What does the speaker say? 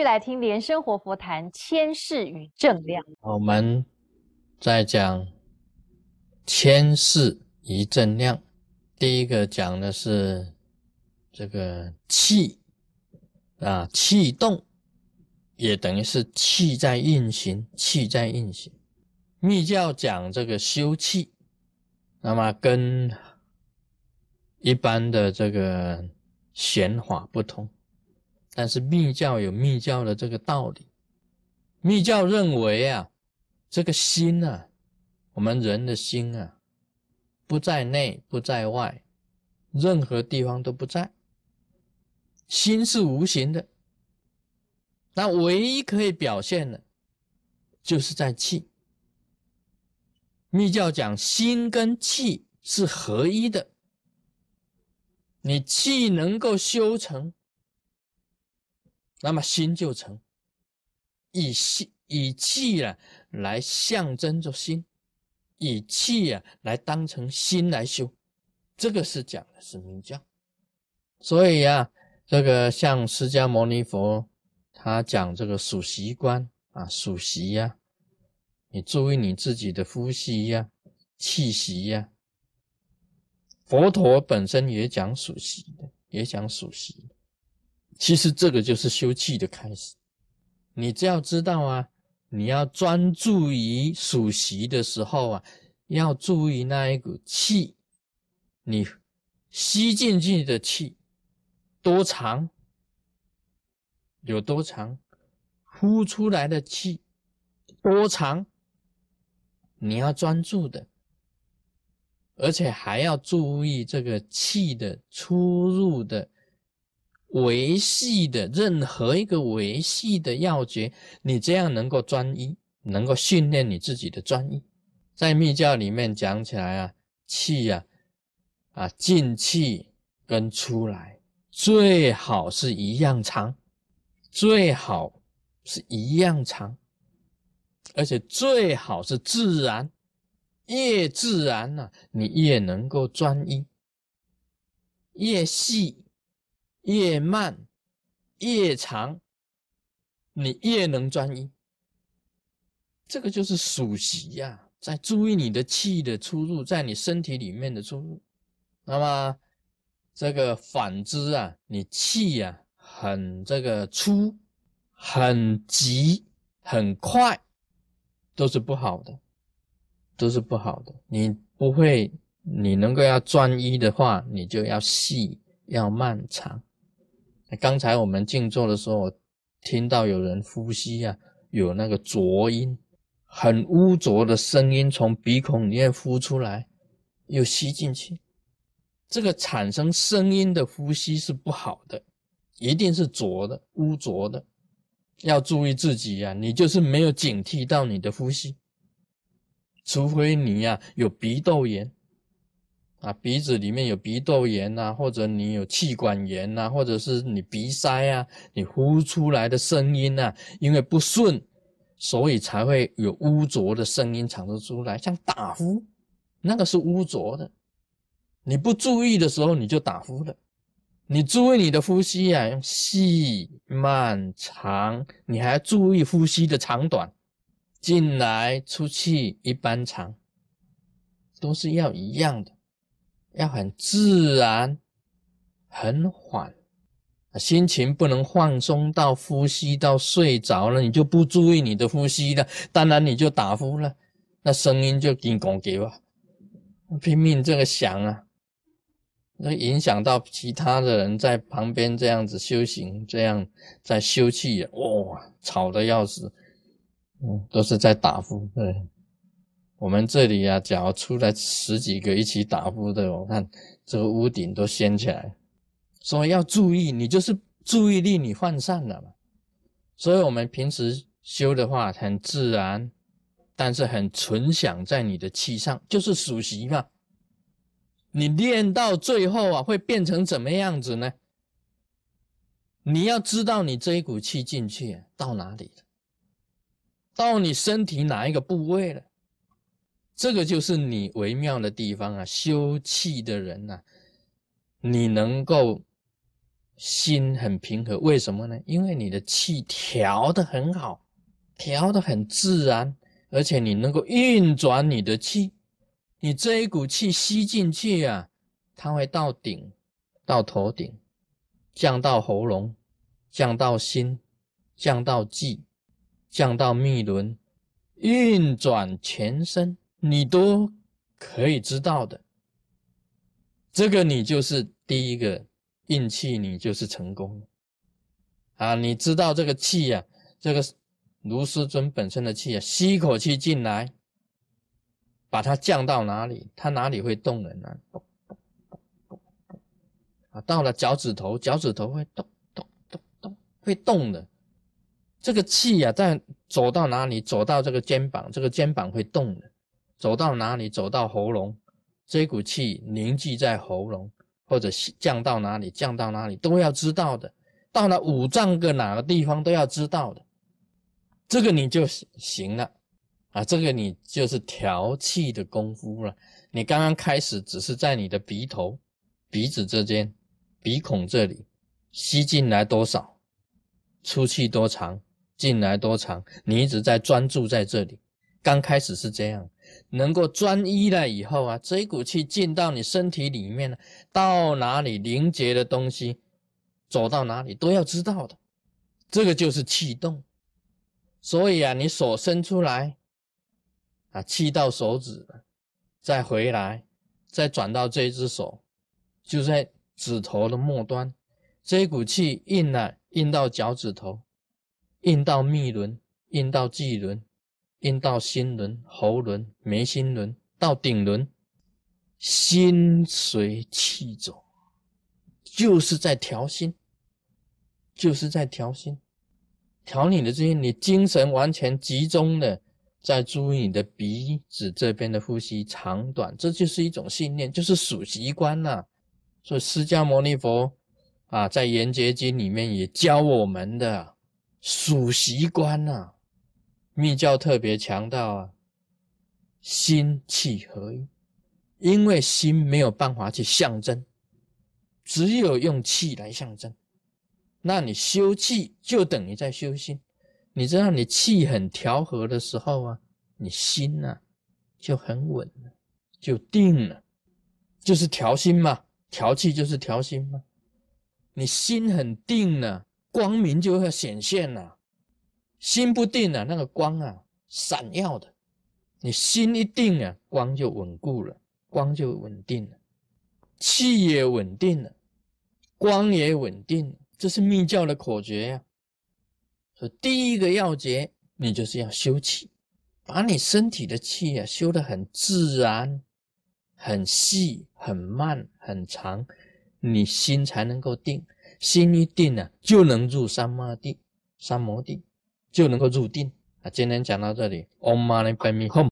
续来听莲生活佛谈谦饰与正量。我们在讲谦饰与正量。第一个讲的是这个气啊，气动也等于是气在运行，气在运行。密教讲这个修气，那么跟一般的这个显法不同。但是密教有密教的这个道理，密教认为啊，这个心啊，我们人的心啊，不在内不在外，任何地方都不在，心是无形的，那唯一可以表现的，就是在气。密教讲心跟气是合一的，你气能够修成。那么心就成，以气以气啊来象征着心，以气啊来当成心来修，这个是讲的是明教。所以呀，这个像释迦牟尼佛他讲这个数息观啊，数息呀，你注意你自己的呼吸呀、气息呀。佛陀本身也讲数息的，也讲数息。其实这个就是修气的开始。你只要知道啊，你要专注于数息的时候啊，要注意那一股气，你吸进去的气多长，有多长，呼出来的气多长，你要专注的，而且还要注意这个气的出入的。维系的任何一个维系的要诀，你这样能够专一，能够训练你自己的专一。在密教里面讲起来啊，气呀，啊进气跟出来最好是一样长，最好是一样长，而且最好是自然，越自然呢，你越能够专一，越细。越慢越长，你越能专一。这个就是数习呀，在注意你的气的出入，在你身体里面的出入。那么这个反之啊，你气呀很这个粗、很急、很快，都是不好的，都是不好的。你不会，你能够要专一的话，你就要细、要漫长。刚才我们静坐的时候，听到有人呼吸啊，有那个浊音，很污浊的声音从鼻孔里面呼出来，又吸进去，这个产生声音的呼吸是不好的，一定是浊的、污浊的，要注意自己呀，你就是没有警惕到你的呼吸，除非你呀有鼻窦炎。啊，鼻子里面有鼻窦炎呐，或者你有气管炎呐，或者是你鼻塞啊，你呼出来的声音呐，因为不顺，所以才会有污浊的声音产生出来，像打呼，那个是污浊的。你不注意的时候，你就打呼了。你注意你的呼吸呀，用细、慢、长，你还要注意呼吸的长短，进来、出去一般长，都是要一样的。要很自然，很缓，心情不能放松到呼吸到睡着了，你就不注意你的呼吸了，当然你就打呼了，那声音就给拱给我，拼命这个响啊，那影响到其他的人在旁边这样子修行，这样在休气，哇，吵得要死，嗯，都是在打呼，对。我们这里啊，假如出来十几个一起打呼的，我看这个屋顶都掀起来。所以要注意，你就是注意力你涣散了嘛。所以我们平时修的话很自然，但是很存想在你的气上，就是数息嘛。你练到最后啊，会变成怎么样子呢？你要知道你这一股气进去到哪里了，到你身体哪一个部位了。这个就是你微妙的地方啊！修气的人呐，你能够心很平和。为什么呢？因为你的气调的很好，调的很自然，而且你能够运转你的气。你这一股气吸进去啊，它会到顶，到头顶，降到喉咙，降到心，降到气，降到密轮，运转全身，你都可以知道的。这个你就是第一个运气，你就是成功啊！你知道这个气呀，这个卢师尊本身的气啊，吸一口气进来。把它降到哪里，它哪里会动人呢？啊，到了脚趾头，脚趾头会动动动动，会动的。这个气呀，在走到哪里，走到这个肩膀，这个肩膀会动的。走到哪里，走到喉咙，这股气凝聚在喉咙，或者降到哪里，降到哪里，都要知道的。到了五脏个哪个地方，都要知道的。这个你就行了。啊，这个你就是调气的功夫了。你刚刚开始只是在你的鼻头、鼻子这间、鼻孔这里吸进来多少，出气多长，进来多长，你一直在专注在这里。刚开始是这样，能够专一了以后啊，这一股气进到你身体里面了，到哪里凝结的东西，走到哪里都要知道的。这个就是气动。所以啊，你手伸出来。啊，气到手指，再回来，再转到这只手，就在指头的末端，这一股气印了，印到脚趾头，印到密轮，印到际轮，印到心轮、喉轮、眉心轮，到顶轮，心随气走，就是在调心，就是在调心，调你的这些，你精神完全集中的。在注意你的鼻子这边的呼吸长短，这就是一种信念，就是数习惯呐。所以释迦牟尼佛啊，在《圆觉经》里面也教我们的数习惯呐。密教特别强调啊，心气合一，因为心没有办法去象征，只有用气来象征。那你修气就等于在修心。你知道，你气很调和的时候啊，你心呢就很稳了，就定了，就是调心嘛。调气就是调心嘛。你心很定了，光明就会显现了。心不定了，那个光啊，闪耀的。你心一定啊，光就稳固了，光就稳定了，气也稳定了，光也稳定了。这是密教的口诀呀。第一个要诀，你就是要修气，把你身体的气啊修得很自然、很细、很慢、很长，你心才能够定。心一定了，就能入三摩地，三摩地就能够入定。啊，今天讲到这里，Om Mani Padme Hum。